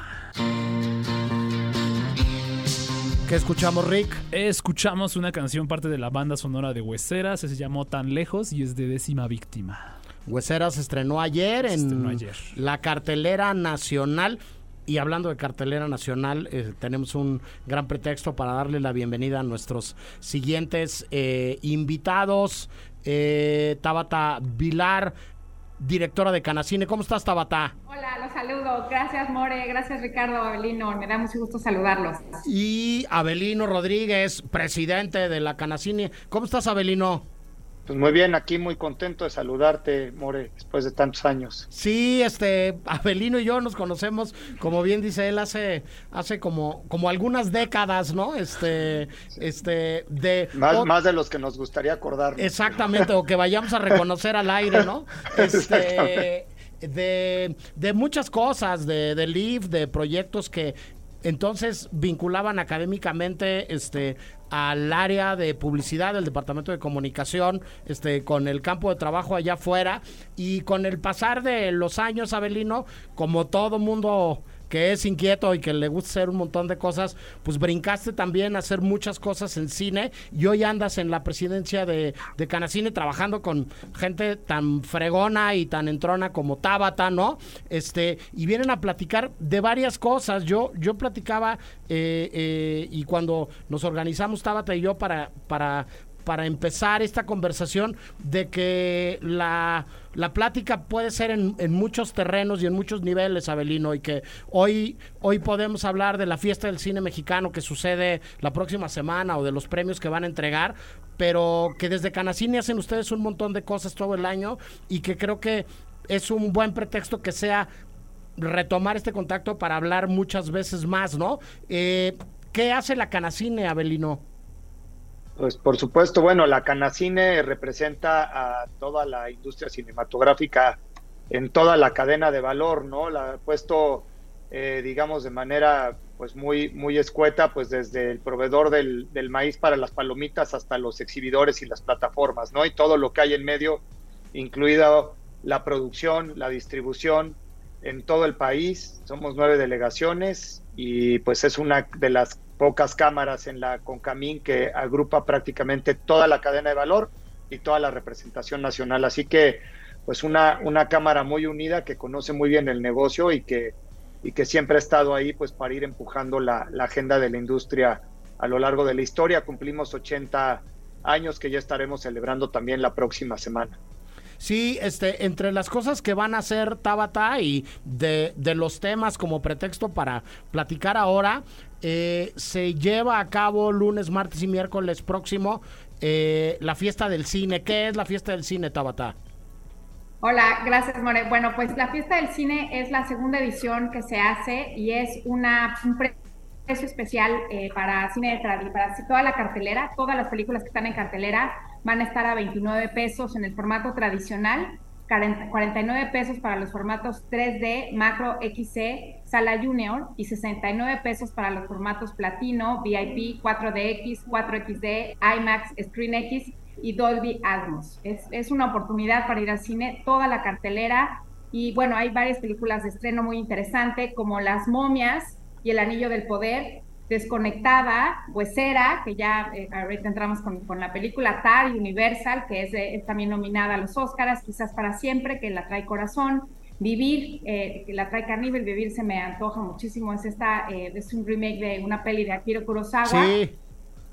¿Qué escuchamos, Rick? Escuchamos una canción parte de la banda sonora de Huesera, se llamó Tan Lejos y es de Décima Víctima. Huesera se estrenó ayer en estrenó ayer. la cartelera nacional. Y hablando de cartelera nacional, eh, tenemos un gran pretexto para darle la bienvenida a nuestros siguientes eh, invitados. Eh, Tabata Vilar, directora de Canacine. ¿Cómo estás, Tabata? Hola, los saludo. Gracias, More. Gracias, Ricardo Abelino. Me da mucho gusto saludarlos. Y Abelino Rodríguez, presidente de la Canacine. ¿Cómo estás, Abelino? Pues muy bien, aquí muy contento de saludarte, More, después de tantos años. Sí, este, Abelino y yo nos conocemos, como bien dice él, hace, hace como, como algunas décadas, ¿no? Este, este, de Más, o- más de los que nos gustaría acordarnos. exactamente, o que vayamos a reconocer al aire, ¿no? Este, de, de muchas cosas, de, de LIV, de proyectos que entonces vinculaban académicamente este al área de publicidad del departamento de comunicación este con el campo de trabajo allá afuera. Y con el pasar de los años Abelino como todo mundo que es inquieto y que le gusta hacer un montón de cosas, pues brincaste también a hacer muchas cosas en cine y hoy andas en la presidencia de, de Canacine trabajando con gente tan fregona y tan entrona como Tabata, ¿no? Este, y vienen a platicar de varias cosas. Yo, yo platicaba eh, eh, y cuando nos organizamos Tabata y yo para, para para empezar esta conversación de que la, la plática puede ser en, en muchos terrenos y en muchos niveles, Abelino, y que hoy, hoy podemos hablar de la fiesta del cine mexicano que sucede la próxima semana o de los premios que van a entregar, pero que desde Canacine hacen ustedes un montón de cosas todo el año y que creo que es un buen pretexto que sea retomar este contacto para hablar muchas veces más, ¿no? Eh, ¿Qué hace la Canacine, Abelino? Pues por supuesto, bueno, la Canacine representa a toda la industria cinematográfica en toda la cadena de valor, ¿no? La ha puesto, eh, digamos, de manera pues muy, muy escueta, pues desde el proveedor del, del maíz para las palomitas hasta los exhibidores y las plataformas, ¿no? Y todo lo que hay en medio, incluida la producción, la distribución en todo el país. Somos nueve delegaciones y pues es una de las pocas cámaras en la Concamín que agrupa prácticamente toda la cadena de valor y toda la representación nacional. Así que, pues una, una cámara muy unida que conoce muy bien el negocio y que, y que siempre ha estado ahí pues para ir empujando la, agenda de la industria a lo largo de la historia. Cumplimos 80 años que ya estaremos celebrando también la próxima semana. Sí, este, entre las cosas que van a hacer Tabata y de, de los temas como pretexto para platicar ahora, eh, se lleva a cabo lunes, martes y miércoles próximo eh, la fiesta del cine. ¿Qué es la fiesta del cine, Tabata? Hola, gracias More. Bueno, pues la fiesta del cine es la segunda edición que se hace y es una, un precio especial eh, para cine de para toda la cartelera. Todas las películas que están en cartelera van a estar a 29 pesos en el formato tradicional 49 pesos para los formatos 3D, Macro XC, Sala Junior y 69 pesos para los formatos Platino, VIP, 4DX, 4XD, IMAX, Screen X y Dolby Atmos. Es, es una oportunidad para ir al cine, toda la cartelera y bueno, hay varias películas de estreno muy interesante como Las momias y El Anillo del Poder, Desconectada, Huesera, que ya eh, ahorita entramos con, con, la película Tar Universal, que es, también nominada a los Oscars, quizás para siempre, que la trae corazón. Vivir, eh, que la trae Carnival, Vivir se me antoja muchísimo, es esta, eh, es un remake de una peli de Akira Kurosawa. Sí.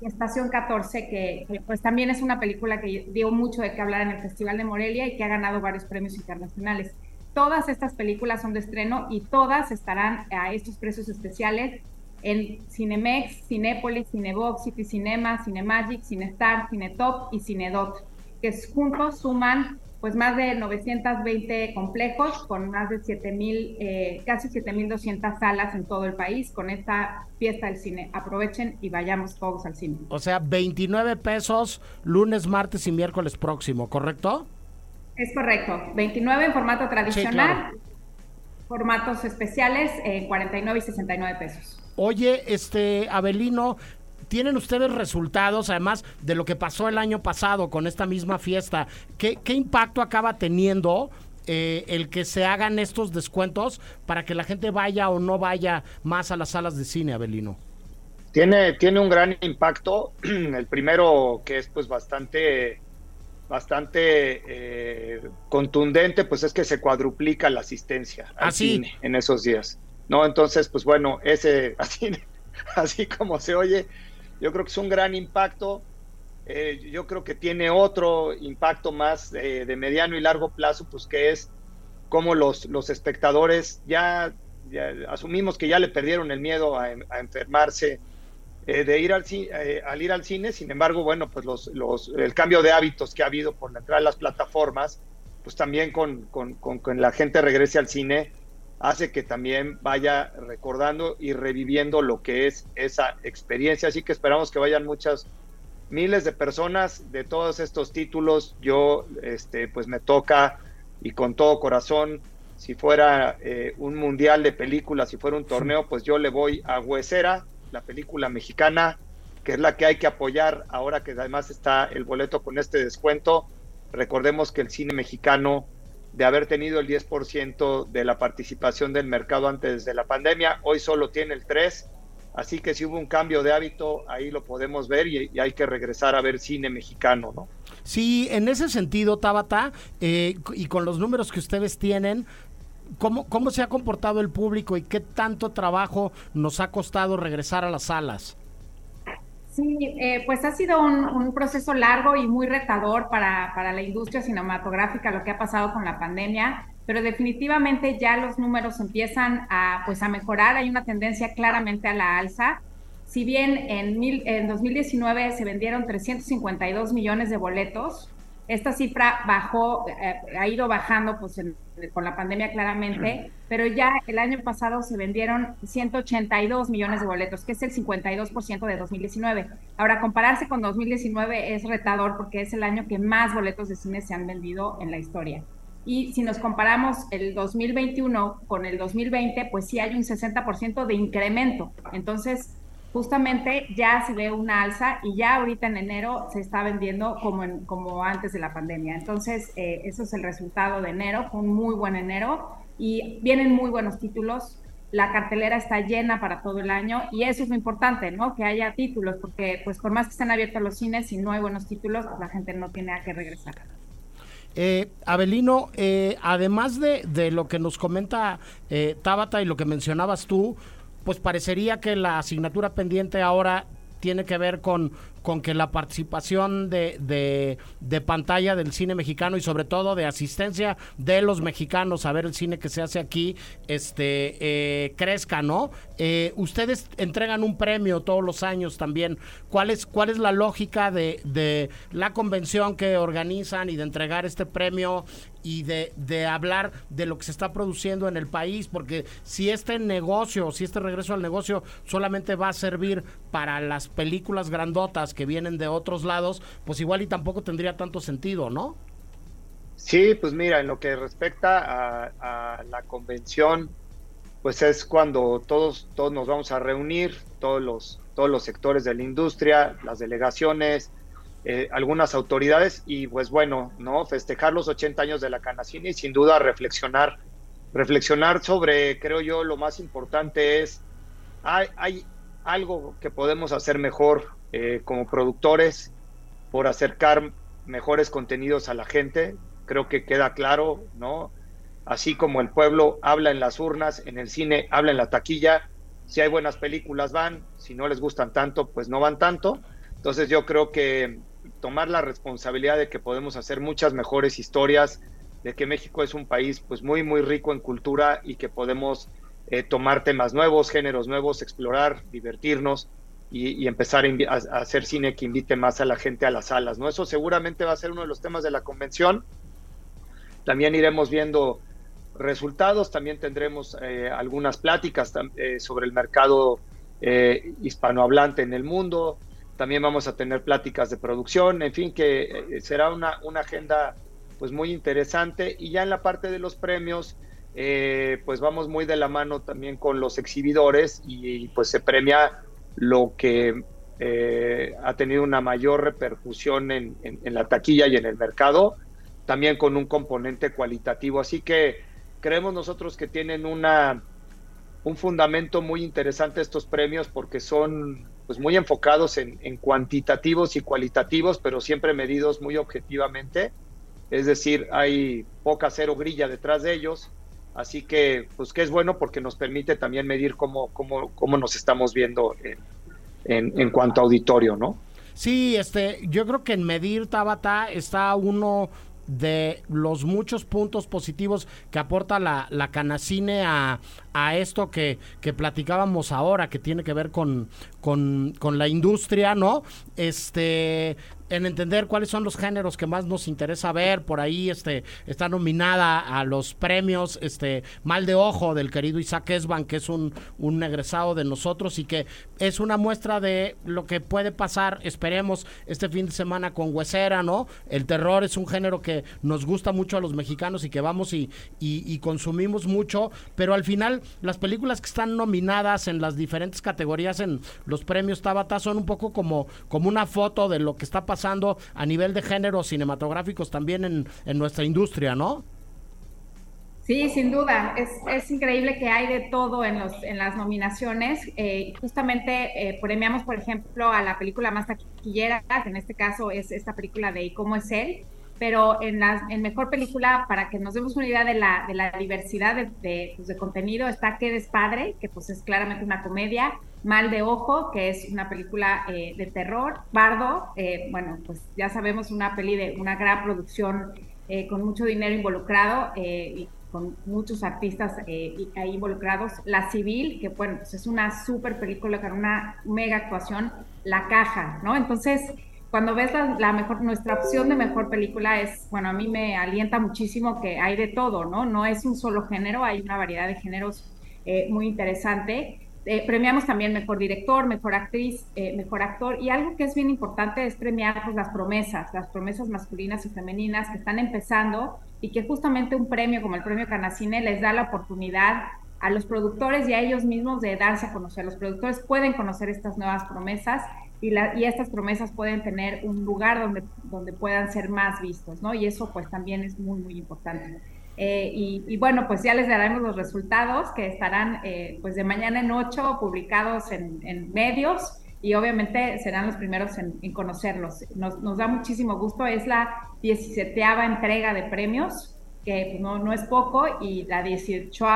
Estación 14, que, que, pues también es una película que dio mucho de qué hablar en el Festival de Morelia y que ha ganado varios premios internacionales. Todas estas películas son de estreno y todas estarán a estos precios especiales en Cinemex, Cinépolis, Cinebox, City Cinema, Cinemagic, Cinestar, Cinetop y Cinedot, que juntos suman pues más de 920 complejos con más de 7000 eh, casi 7200 salas en todo el país con esta fiesta del cine. Aprovechen y vayamos todos al cine. O sea, 29 pesos lunes, martes y miércoles próximo, ¿correcto? Es correcto. 29 en formato tradicional. Formatos especiales, eh, 49 y 69 pesos. Oye, este, Abelino, ¿tienen ustedes resultados, además de lo que pasó el año pasado con esta misma fiesta? ¿Qué, impacto acaba teniendo eh, el que se hagan estos descuentos para que la gente vaya o no vaya más a las salas de cine, Abelino? Tiene, tiene un gran impacto. El primero que es pues bastante bastante eh, contundente, pues es que se cuadruplica la asistencia al ah, cine en esos días. ¿No? Entonces, pues bueno, ese, así, así como se oye, yo creo que es un gran impacto. Eh, yo creo que tiene otro impacto más de mediano y largo plazo, pues que es como los, los espectadores ya, asumimos que ya le perdieron el miedo a, enfermarse eh, de ir al, eh, al ir al cine, sin embargo, bueno, pues los, los, el cambio de hábitos que ha habido por la entrada de las plataformas, pues también con, con, con, con la gente regrese al cine, hace que también vaya recordando y reviviendo lo que es esa experiencia. Así que esperamos que vayan muchas miles de personas de todos estos títulos. Yo, este, pues me toca y con todo corazón, si fuera eh, un mundial de películas, si fuera un torneo, pues yo le voy a Huesera, la película mexicana, que es la que hay que apoyar ahora que además está el boleto con este descuento. Recordemos que el cine mexicano de haber tenido el 10% de la participación del mercado antes de la pandemia, hoy solo tiene el 3%, así que si hubo un cambio de hábito, ahí lo podemos ver y, hay que regresar a ver cine mexicano, ¿no? Sí, en ese sentido, Tabata, eh, y con los números que ustedes tienen, ¿cómo, ¿cómo se ha comportado el público y qué tanto trabajo nos ha costado regresar a las salas? Sí, eh, pues ha sido un, proceso largo y muy retador para, para, la industria cinematográfica lo que ha pasado con la pandemia, pero definitivamente ya los números empiezan a, pues, a mejorar, hay una tendencia claramente a la alza. Si bien en, mil, en 2019 se vendieron 352 millones de boletos, esta cifra bajó, eh, ha ido bajando pues con la pandemia claramente, pero ya el año pasado se vendieron 182 millones de boletos, que es el 52% de 2019. Ahora, compararse con 2019 es retador porque es el año que más boletos de cine se han vendido en la historia. Y si nos comparamos el 2021 con el 2020, pues sí hay un 60% de incremento. Entonces, justamente ya se ve una alza y ya ahorita en enero se está vendiendo como, en, como antes de la pandemia. Entonces, eh, eso es el resultado de enero, fue un muy buen enero y vienen muy buenos títulos. La cartelera está llena para todo el año y eso es lo importante, ¿no? Que haya títulos, porque pues por más que estén abiertos los cines, si no hay buenos títulos, la gente no tiene a qué regresar. Eh, Abelino, eh, además de, de, lo que nos comenta eh, Tabata y lo que mencionabas tú, pues parecería que la asignatura pendiente ahora tiene que ver con, con que la participación de, de, pantalla del cine mexicano y sobre todo de asistencia de los mexicanos a ver el cine que se hace aquí este eh, crezca, ¿no? Eh, ustedes entregan un premio todos los años también. ¿Cuál es, cuál es la lógica de, de la convención que organizan y de entregar este premio y de, de, hablar de lo que se está produciendo en el país, porque si este negocio, si este regreso al negocio solamente va a servir para las películas grandotas que vienen de otros lados, pues igual y tampoco tendría tanto sentido, ¿no? Sí, pues mira, en lo que respecta a, la convención, pues es cuando todos, todos nos vamos a reunir, todos los, todos los sectores de la industria, las delegaciones, eh, algunas autoridades y pues bueno, ¿no? Festejar los 80 años de la Canacine y sin duda reflexionar, reflexionar sobre, creo yo, lo más importante es, hay, hay algo que podemos hacer mejor eh, como productores por acercar mejores contenidos a la gente, creo que queda claro, ¿no? Así como el pueblo habla en las urnas, en el cine habla en la taquilla, si hay buenas películas van, si no les gustan tanto, pues no van tanto. Entonces yo creo que tomar la responsabilidad de que podemos hacer muchas mejores historias, de que México es un país pues muy muy rico en cultura y que podemos eh, tomar temas nuevos, géneros nuevos, explorar, divertirnos y, empezar a, hacer cine que invite más a la gente a las salas, ¿no? Eso seguramente va a ser uno de los temas de la convención. También iremos viendo resultados, también tendremos eh, algunas pláticas eh, sobre el mercado hispanohablante en el mundo, también vamos a tener pláticas de producción, en fin, que eh, será una, una agenda pues muy interesante. Y ya en la parte de los premios, eh, pues vamos muy de la mano también con los exhibidores y, pues se premia lo que eh, ha tenido una mayor repercusión en, la taquilla y en el mercado, también con un componente cualitativo. Así que creemos nosotros que tienen una, un fundamento muy interesante estos premios porque son pues muy enfocados en, cuantitativos y cualitativos, pero siempre medidos muy objetivamente. Es decir, hay poca cero grilla detrás de ellos. Así que, pues que es bueno porque nos permite también medir cómo, cómo, cómo nos estamos viendo en, en, cuanto a auditorio, ¿no? Sí, este, yo creo que en medir Tabata está uno de los muchos puntos positivos que aporta la, la Canacine a, a esto que, que, platicábamos ahora, que tiene que ver con, con, con la industria, ¿no? Este, en entender cuáles son los géneros que más nos interesa ver. Por ahí este, está nominada a los premios este, Mal de Ojo del querido Isaac Esban, que es un, un egresado de nosotros y que es una muestra de lo que puede pasar, esperemos, este fin de semana con Huesera, ¿no? El terror es un género que nos gusta mucho a los mexicanos y que vamos y, y, consumimos mucho, pero al final las películas que están nominadas en las diferentes categorías en los premios Tabata son un poco como, como una foto de lo que está pasando a nivel de géneros cinematográficos también en, en nuestra industria, ¿no? Sí, sin duda. Es, es, increíble que hay de todo en, los, en las nominaciones. Eh, justamente eh, premiamos, por ejemplo, a la película más taquillera, que en este caso es esta película de ¿Y cómo es él? Pero en la en mejor película, para que nos demos una idea de la, de la diversidad de, de, pues, contenido, está ¿Qué despadre? que pues es claramente una comedia. Mal de Ojo, que es una película eh, de terror. Bardo, eh, bueno, pues ya sabemos, una peli de una gran producción eh, con mucho dinero involucrado y con muchos artistas ahí involucrados. La Civil, que bueno, pues es una súper película con una mega actuación. La Caja, ¿no? Entonces, cuando ves la, mejor, nuestra opción de mejor película es, bueno, a mí me alienta muchísimo que hay de todo, ¿no? No es un solo género, hay una variedad de géneros muy interesante. Eh, premiamos también mejor director, mejor actriz, eh, mejor actor y algo que es bien importante es premiar pues, las promesas, las promesas masculinas y femeninas que están empezando y que justamente un premio como el premio Canacine les da la oportunidad a los productores y a ellos mismos de darse a conocer. Los productores pueden conocer estas nuevas promesas y, la, y estas promesas pueden tener un lugar donde, donde puedan ser más vistos, ¿no? Y eso pues también es muy, muy importante. Eh, y, bueno, pues ya les daremos los resultados que estarán eh, pues de mañana en 8 publicados en, medios y obviamente serán los primeros en, conocerlos. Nos, da muchísimo gusto, es la 17 entrega de premios que pues, no, no es poco, y la 18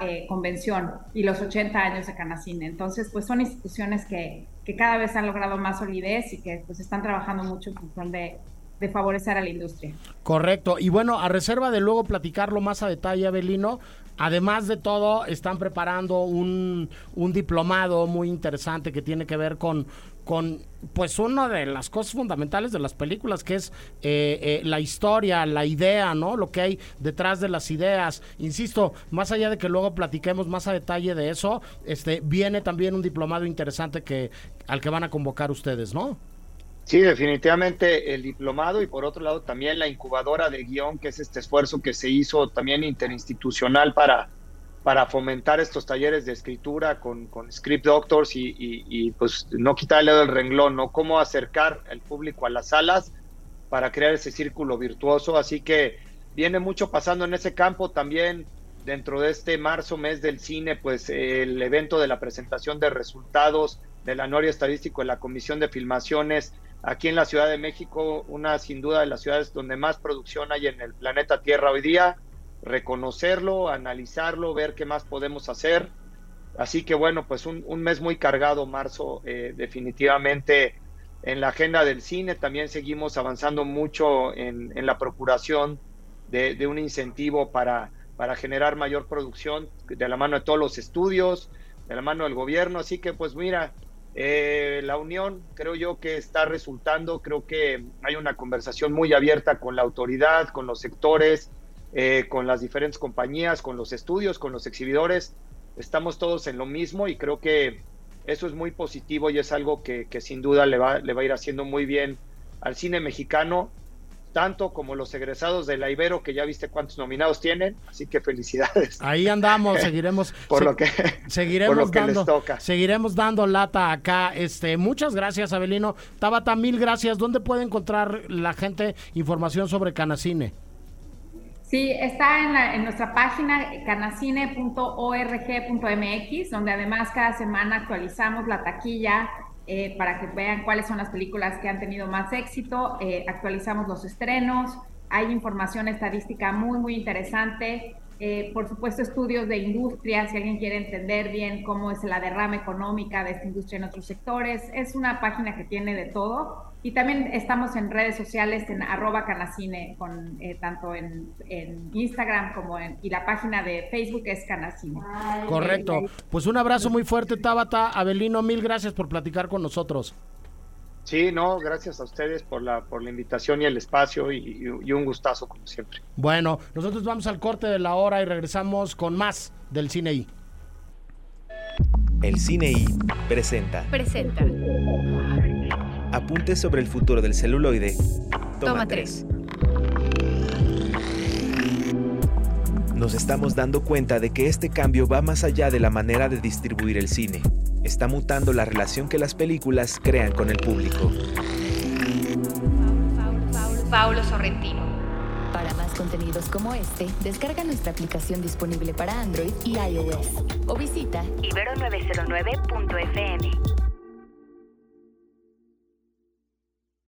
eh, convención y los 80 años de Canacine. Entonces, pues son instituciones que, que cada vez han logrado más solidez y que pues están trabajando mucho en función de, de favorecer a la industria. Correcto. Y bueno, a reserva de luego platicarlo más a detalle, Abelino, además de todo, están preparando un, un diplomado muy interesante que tiene que ver con, con pues una de las cosas fundamentales de las películas que es eh, eh, la historia, la idea, ¿no? Lo que hay detrás de las ideas. Insisto, más allá de que luego platiquemos más a detalle de eso, este viene también un diplomado interesante que al que van a convocar ustedes, ¿no? Sí, definitivamente el diplomado y por otro lado también la incubadora de guion, que es este esfuerzo que se hizo también interinstitucional para, para fomentar estos talleres de escritura con, con script doctors y, y, pues no quitarle del renglón, ¿no? Cómo acercar al público a las salas para crear ese círculo virtuoso. Así que viene mucho pasando en ese campo también dentro de este marzo, mes del cine, pues el evento de la presentación de resultados del anuario estadístico de la Comisión de Filmaciones aquí en la Ciudad de México, una sin duda de las ciudades donde más producción hay en el planeta Tierra hoy día, reconocerlo, analizarlo, ver qué más podemos hacer. Así que bueno, pues un, mes muy cargado, marzo, eh, definitivamente en la agenda del cine. También seguimos avanzando mucho en, la procuración de, un incentivo para, para generar mayor producción de la mano de todos los estudios, de la mano del gobierno. Así que pues mira, eh, la unión creo yo que está resultando, creo que hay una conversación muy abierta con la autoridad, con los sectores, eh, con las diferentes compañías, con los estudios, con los exhibidores. Estamos todos en lo mismo y creo que eso es muy positivo y es algo que, que sin duda le va, le va a ir haciendo muy bien al cine mexicano tanto como los egresados de la Ibero, que ya viste cuántos nominados tienen, así que felicidades. Ahí andamos, seguiremos. por lo que, seguiremos dando, toca. Seguiremos dando lata acá. Este, muchas gracias, Abelino. Tabata, mil gracias. ¿Dónde puede encontrar la gente información sobre Canacine? Sí, está en, en nuestra página canacine.org.mx, donde además cada semana actualizamos la taquilla eh, para que vean cuáles son las películas que han tenido más éxito. Eh, actualizamos los estrenos, hay información estadística muy, muy interesante. Eh, por supuesto, estudios de industria, si alguien quiere entender bien cómo es la derrama económica de esta industria en otros sectores. Es una página que tiene de todo. Y también estamos en redes sociales en arroba canacine, con, eh, tanto en, Instagram como en... Y la página de Facebook es canacine. Correcto. Pues un abrazo muy fuerte, Tabata. Abelino, mil gracias por platicar con nosotros. Sí, no, gracias a ustedes por la, por la invitación y el espacio y, un gustazo como siempre. Bueno, nosotros vamos al corte de la hora y regresamos con más del Cine I. El Cine I presenta. Presenta. Apuntes sobre el futuro del celuloide. Toma, tres. Nos estamos dando cuenta de que este cambio va más allá de la manera de distribuir el cine está mutando la relación que las películas crean con el público. Paulo Sorrentino. Para más contenidos como este, descarga nuestra aplicación disponible para Android y iOS o visita ibero909.fm.